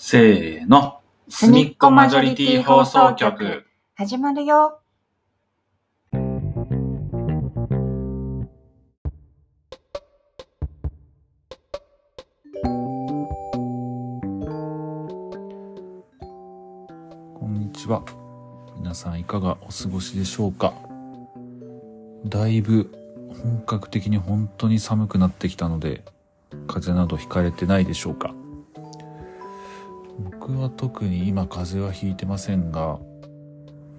せーの。すみっこマジョリティ放送局。始まるよ。こんにちは。皆さんいかがお過ごしでしょうかだいぶ本格的に本当に寒くなってきたので、風邪などひかれてないでしょうか僕は特に今風邪はひいてませんが、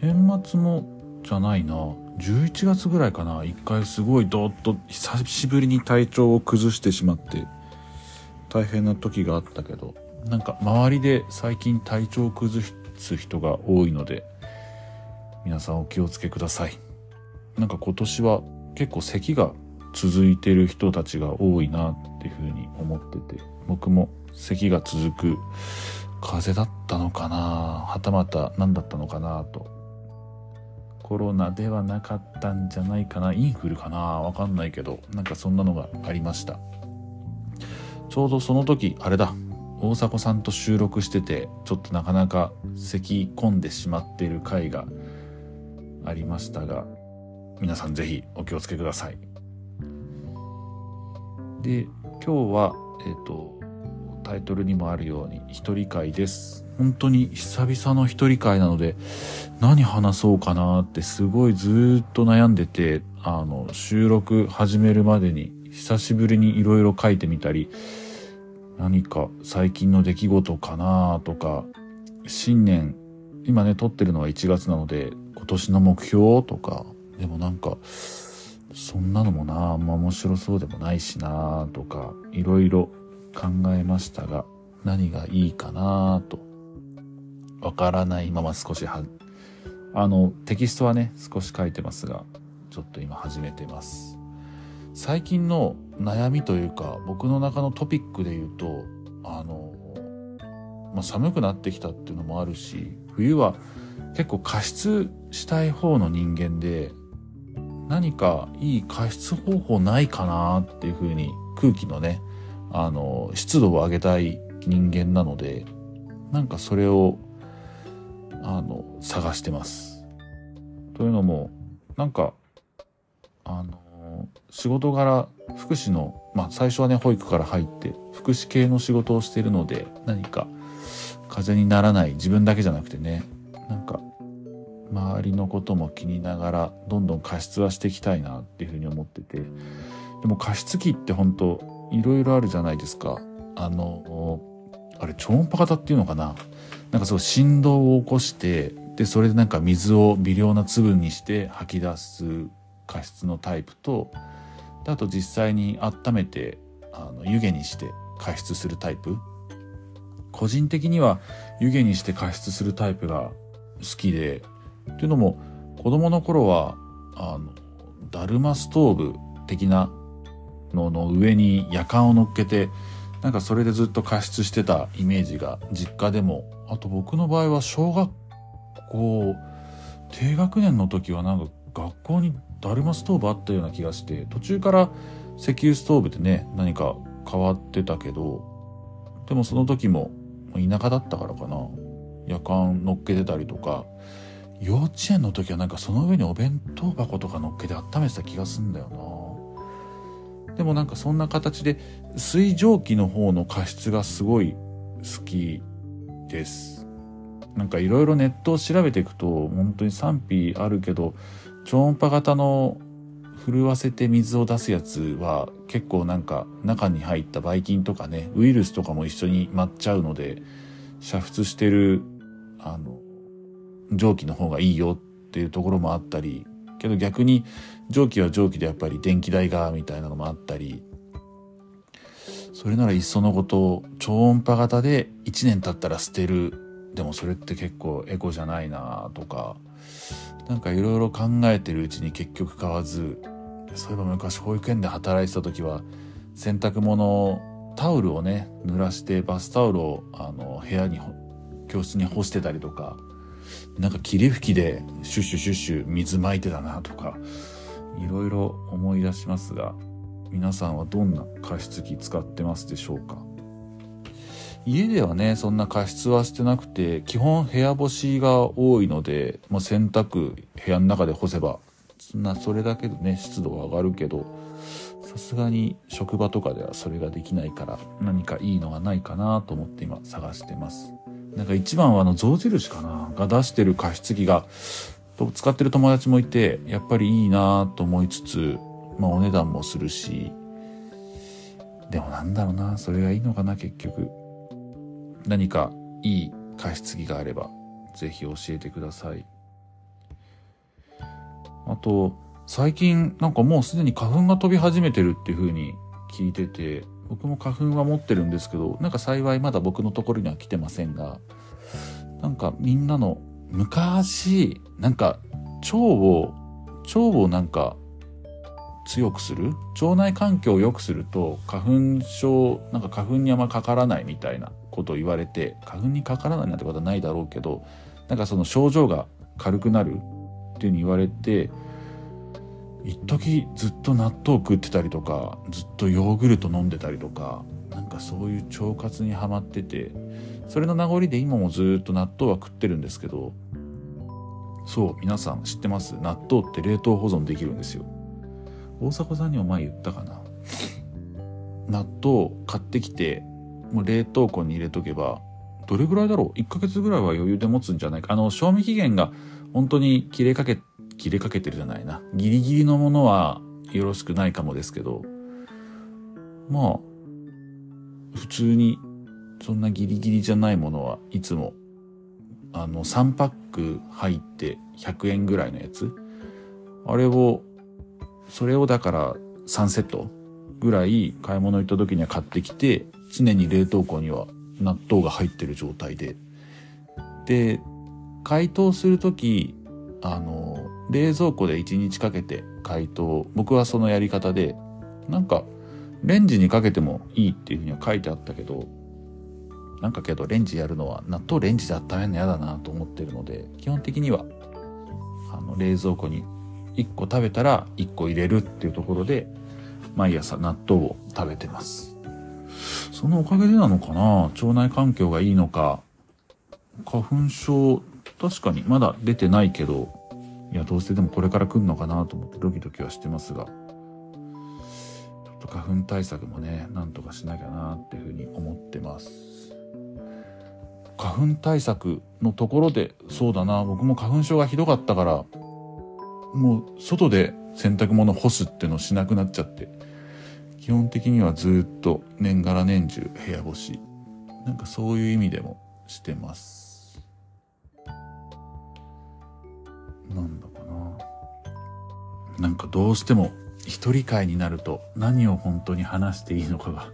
年末もじゃないな、11月ぐらいかな、一回すごいドーッと久しぶりに体調を崩してしまって、大変な時があったけど、なんか周りで最近体調を崩す人が多いので、皆さんお気をつけください。なんか今年は結構咳が続いてる人たちが多いなっていうふうに思ってて、僕も咳が続く風邪だったのかな？はたまた何だったのかな？と。コロナではなかったんじゃないかな？インフルかな？わかんないけど、なんかそんなのがありました。ちょうどその時、あれだ。大迫さんと収録してて、ちょっとなかなか咳込んでしまっている回がありましたが、皆さんぜひお気をつけください。で、今日は、えっ、と、タイトルにもあるように一人会です。本当に久々の一人会なので、何話そうかなってすごいずっと悩んでて、あの、収録始めるまでに久しぶりにいろいろ書いてみたり、何か最近の出来事かなとか、新年、今ね、撮ってるのは1月なので、今年の目標とか、でもなんか、そんなのもな、あんま面白そうでもないしなとか、いろいろ考えましたが、何がいいかなと、わからないまま少しは、あの、テキストはね、少し書いてますが、ちょっと今始めてます。最近の悩みというか、僕の中のトピックで言うと、あの、まあ、寒くなってきたっていうのもあるし、冬は結構加湿したい方の人間で、何かいい加湿方法ないかなっていうふうに空気のね、あの、湿度を上げたい人間なので、なんかそれを、あの、探してます。というのも、なんか、あの、仕事柄、福祉の、まあ最初はね、保育から入って、福祉系の仕事をしているので、何か、風邪にならない自分だけじゃなくてね、なんか、周りのことも気にながらどんどん加湿はしていきたいなっていうふうに思っててでも加湿器って本当いろいろあるじゃないですか。あのあれ超音波型っていうのかな。なんかそう振動を起こしてでそれでなんか水を微量な粒にして吐き出す加湿のタイプとであと実際に温めてあの湯気にして加湿するタイプ。個人的には湯気にして加湿するタイプが好きでっていうのも子供の頃はあのだるまストーブ的なのの上に夜間を乗っけてなんかそれでずっと加湿してたイメージが実家でもあと僕の場合は小学校低学年の時はなんか学校にだるまストーブあったような気がして途中から石油ストーブでね何か変わってたけどでもその時も田舎だったからかな。夜間乗っけてたりとか。幼稚園の時はなんかその上にお弁当箱とか乗っけて温めてた気がすんだよな。でもなんかそんな形で水蒸気の方の加湿がすごい好きです。なんかいろいろネットを調べていくと本当に賛否あるけど超音波型の震わせて水を出すやつは結構なんか中に入ったばい菌とかねウイルスとかも一緒に舞っちゃうので煮沸してるあの蒸気の方がいいよっていうところもあったりけど逆に蒸気は蒸気でやっぱり電気代がみたいなのもあったりそれならいっそのこと超音波型で1年経ったら捨てる。でもそれって結構エコじゃないなとかなんかいろいろ考えてるうちに結局買わずそういえば昔保育園で働いてた時は洗濯物タオルをね濡らしてバスタオルをあの部屋に教室に干してたりとかなんか霧吹きでシュッシュシュッシュ水撒いてたなとかいろいろ思い出しますが皆さんはどんな加湿器使ってますでしょうか？家ではね、そんな加湿はしてなくて、基本部屋干しが多いので、まあ、洗濯部屋の中で干せば、そんな、それだけでね、湿度は上がるけど、さすがに職場とかではそれができないから、何かいいのがないかなと思って今探してます。なんか一番はあの象印かなが出してる加湿器が、使ってる友達もいて、やっぱりいいなと思いつつ、まあお値段もするし、でもなんだろうな、それがいいのかな、結局。何かいい加湿器があれば、ぜひ教えてください。あと、最近なんかもうすでに花粉が飛び始めてるっていう風に聞いてて、僕も花粉は持ってるんですけど、なんか幸いまだ僕のところには来てませんが、なんかみんなの昔、なんか腸を、腸をなんか強くする？腸内環境を良くすると花粉症、なんか花粉にあんまかからないみたいなことを言われて、花粉にかからないなんてことはないだろうけど、なんかその症状が軽くなるっていうに言われて、一時ずっと納豆食ってたりとか、ずっとヨーグルト飲んでたりとか、なんかそういう腸活にはまってて、それの名残で今もずっと納豆は食ってるんですけど、そう、皆さん知ってます？納豆って冷凍保存できるんですよ。大迫さんにも前言ったかな？納豆買ってきて、もう冷凍庫に入れとけば、どれぐらいだろう ?1 ヶ月ぐらいは余裕で持つんじゃないか？あの、賞味期限が本当に切れかけ、切れかけてるじゃないな。ギリギリのものはよろしくないかもですけど、まあ、普通に、そんなギリギリじゃないものはいつも、あの、3パック入って100円ぐらいのやつ。あれを、それをだから3セットぐらい買い物行った時には買ってきて、常に冷凍庫には納豆が入ってる状態で。で、解凍するとき、あの、冷蔵庫で1日かけて解凍。僕はそのやり方で、なんか、レンジにかけてもいいっていうふうには書いてあったけど、なんかけどレンジやるのは納豆レンジで温めるの嫌だなと思ってるので、基本的には、あの、冷蔵庫に1個食べたら1個入れるっていうところで、毎朝納豆を食べてます。そのおかげでなのかな？腸内環境がいいのか。花粉症、確かにまだ出てないけど、いや、どうしてでもこれから来るのかなと思ってドキドキはしてますが、ちょっと花粉対策もね、なんとかしなきゃなっていうふうに思ってます。花粉対策のところで、そうだな、僕も花粉症がひどかったから、もう外で洗濯物干すってのしなくなっちゃって、基本的にはずっと年がら年中部屋干し。なんかそういう意味でもしてます。なんだかな。なんかどうしても一人会になると何を本当に話していいのかが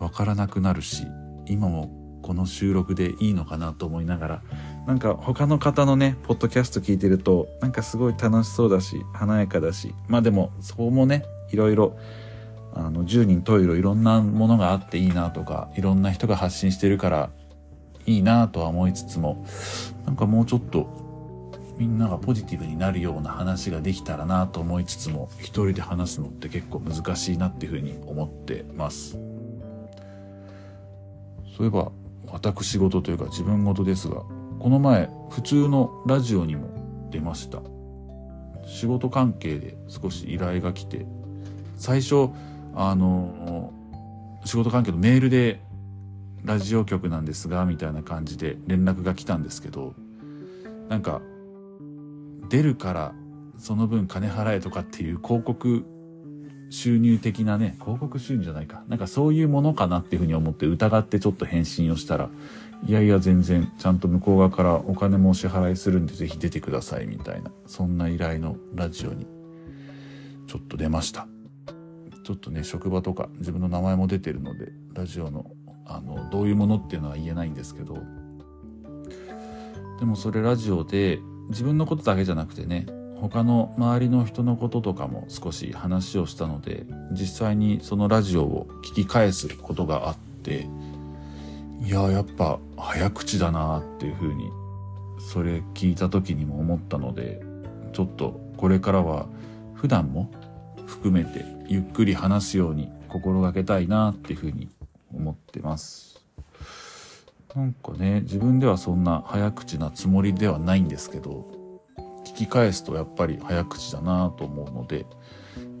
わからなくなるし、今もこの収録でいいのかなと思いながら、なんか他の方のね、ポッドキャスト聞いてると、なんかすごい楽しそうだし、華やかだし、まあでも、そこもね、いろいろあの、10人十色いろんなものがあっていいなとか、いろんな人が発信してるからいいなとは思いつつも、なんかもうちょっとみんながポジティブになるような話ができたらなと思いつつも、一人で話すのって結構難しいなっていうふうに思ってます。そういえば、私事というか自分事ですが、この前、普通のラジオにも出ました。仕事関係で少し依頼が来て、最初、あの、仕事関係のメールで、ラジオ局なんですが、みたいな感じで連絡が来たんですけど、なんか、出るからその分金払えとかっていう広告収入的なね、広告収入じゃないか。なんかそういうものかなっていうふうに思って疑ってちょっと返信をしたら、いやいや全然ちゃんと向こう側からお金もお支払いするんでぜひ出てくださいみたいな、そんな依頼のラジオにちょっと出ました。ちょっとね、職場とか自分の名前も出てるので、ラジオの、あの、どういうものっていうのは言えないんですけど、でもそれラジオで自分のことだけじゃなくてね、他の周りの人のこととかも少し話をしたので、実際にそのラジオを聞き返すことがあって、いや、やっぱ早口だなっていうふうに、それ聞いた時にも思ったので、ちょっとこれからは普段も含めてゆっくり話すように心がけたいなっていうふうに思ってます。なんかね、自分ではそんな早口なつもりではないんですけど、き返すとやっぱり早口だなと思うので、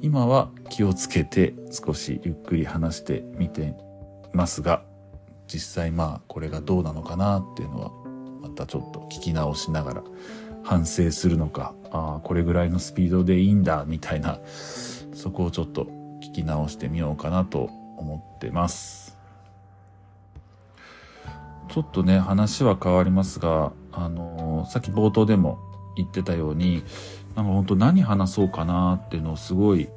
今は気をつけて少しゆっくり話してみてますが、実際まあこれがどうなのかなっていうのはまたちょっと聞き直しながら反省するのか、ああ、これぐらいのスピードでいいんだみたいな、そこをちょっと聞き直してみようかなと思ってます。ちょっとね、話は変わりますが、あのー、さっき冒頭でも言ってたように、なんか本当何話そうかなっていうのをすごい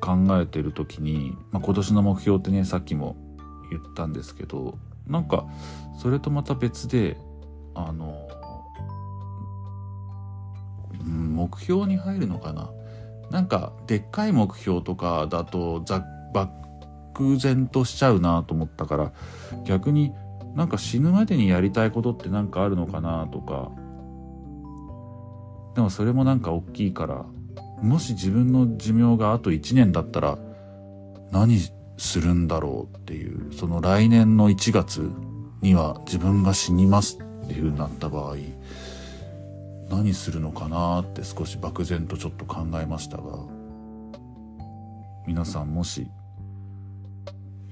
考えてる時に、まあ、今年の目標ってね、さっきも言ったんですけど、なんか、それとまた別で、あの、うん目標に入るのかな。なんか、でっかい目標とかだと、ざ漠然としちゃうなと思ったから、逆になんか死ぬまでにやりたいことってなんかあるのかなとか、でもそれもなんか大きいから、もし自分の寿命があと1年だったら、何するんだろうっていう、その来年の1月には自分が死にますっていう風になった場合、何するのかなって少し漠然とちょっと考えましたが、皆さんもし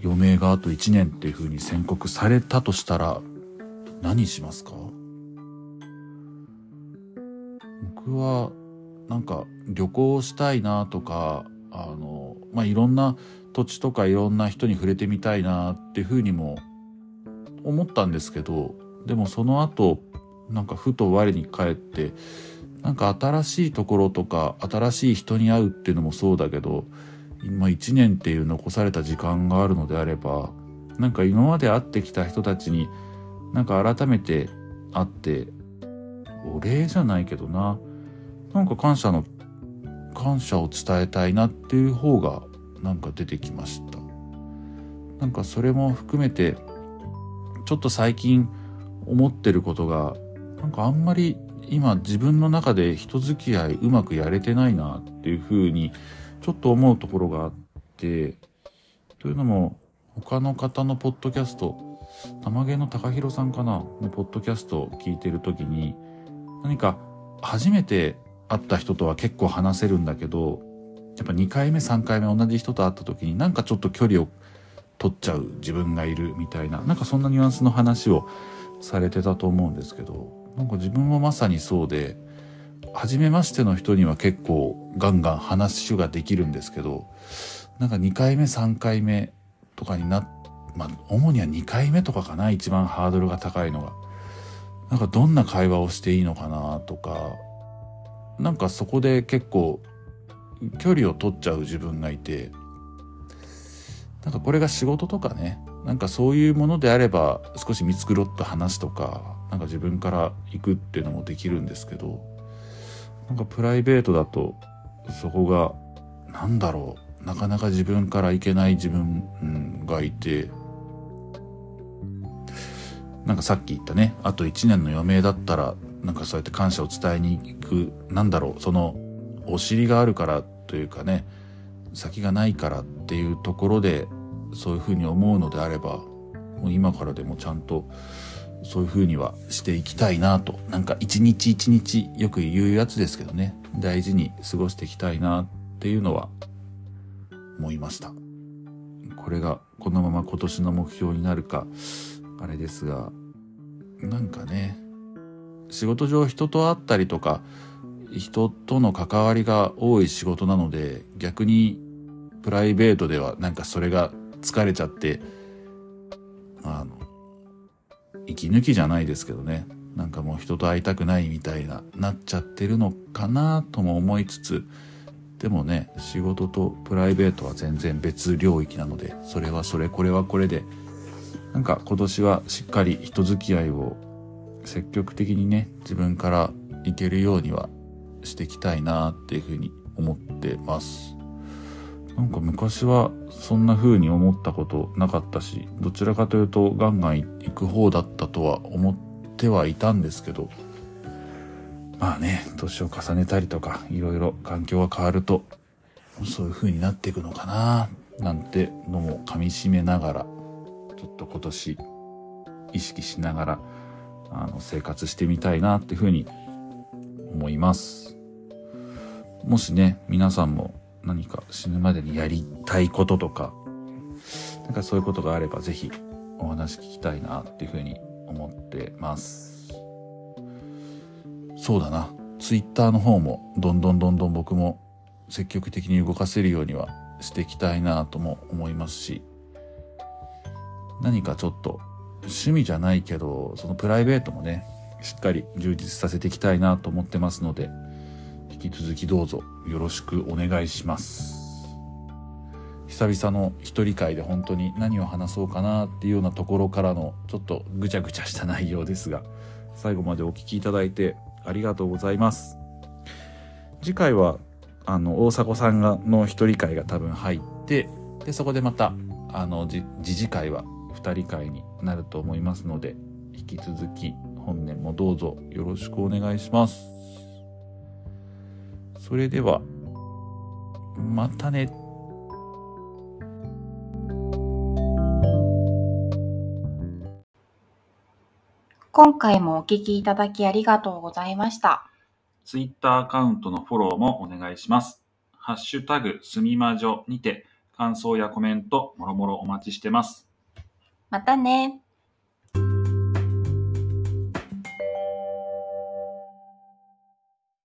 余命があと1年っていう風に宣告されたとしたら何しますか？僕はなんか旅行したいなとかあのまあいろんな土地とかいろんな人に触れてみたいなっていう風にも思ったんですけどでもその後なんかふと我に返ってなんか新しいところとか新しい人に会うっていうのもそうだけど今1年っていう残された時間があるのであればなんか今まで会ってきた人たちになんか改めて会ってお礼じゃないけどななんか感謝の感謝を伝えたいなっていう方がなんか出てきました。なんかそれも含めてちょっと最近思ってることがなんかあんまり今自分の中で人付き合いうまくやれてないなっていうふうにちょっと思うところがあって、というのも、他の方のポッドキャスト、玉毛の高弘さんかなのポッドキャストを聞いてる時に、何か初めて会った人とは結構話せるんだけど、やっぱ2回目3回目同じ人と会った時になんかちょっと距離を取っちゃう自分がいるみたいな、なんかそんなニュアンスの話をされてたと思うんですけど、なんか自分もまさにそうで、初めましての人には結構ガンガン話ができるんですけど、なんか2回目3回目とかにな、まあ主には2回目とかかな、一番ハードルが高いのが。なんかどんな会話をしていいのかなとか、なんかそこで結構距離を取っちゃう自分がいて、なんかこれが仕事とかね、なんかそういうものであれば少し見繕った話とか、なんか自分から行くっていうのもできるんですけど、なんかプライベートだとそこがなんだろうなかなか自分からいけない自分がいてなんかさっき言ったねあと1年の余命だったらなんかそうやって感謝を伝えに行くなんだろうそのお尻があるからというかね先がないからっていうところでそういうふうに思うのであればもう今からでもちゃんとそういう風にはしていきたいなと。なんか一日一日よく言うやつですけどね。大事に過ごしていきたいなっていうのは思いました。これがこのまま今年の目標になるか、あれですが、なんかね、仕事上人と会ったりとか、人との関わりが多い仕事なので、逆にプライベートではなんかそれが疲れちゃって、あの、息抜きじゃないですけどね。なんかもう人と会いたくないみたいななっちゃってるのかなとも思いつつでもね仕事とプライベートは全然別領域なのでそれはそれこれはこれでなんか今年はしっかり人付き合いを積極的にね自分からいけるようにはしていきたいなっていうふうに思ってます。なんか昔はそんな風に思ったことなかったし、どちらかというとガンガン行く方だったとは思ってはいたんですけど、まあね、年を重ねたりとか、いろいろ環境が変わると、そういう風になっていくのかな、なんてのも噛み締めながら、ちょっと今年、意識しながら、あの、生活してみたいなっていうふうに思います。もしね、皆さんも何か死ぬまでにやりたいこととか、なんかそういうことがあればぜひお話聞きたいなっていうふうに思ってます。そうだな。ツイッターの方もどんどんどんどん僕も積極的に動かせるようにはしていきたいなとも思いますし、何かちょっと趣味じゃないけど、そのプライベートもね、しっかり充実させていきたいなと思ってますので、引き続きどうぞよろしくお願いします。久々の一人会で本当に何を話そうかなっていうようなところからのちょっとぐちゃぐちゃした内容ですが、最後までお聞きいただいてありがとうございます。次回は、あの、大迫さんがの一人会が多分入って、で、そこでまた、あの、じ、次次回は二人会になると思いますので、引き続き本年もどうぞよろしくお願いします。それでは、またね。今回もお聞きいただきありがとうございました。ツイッターアカウントのフォローもお願いします。ハッシュタグすみまじょにて感想やコメントもろもろお待ちしてます。またね。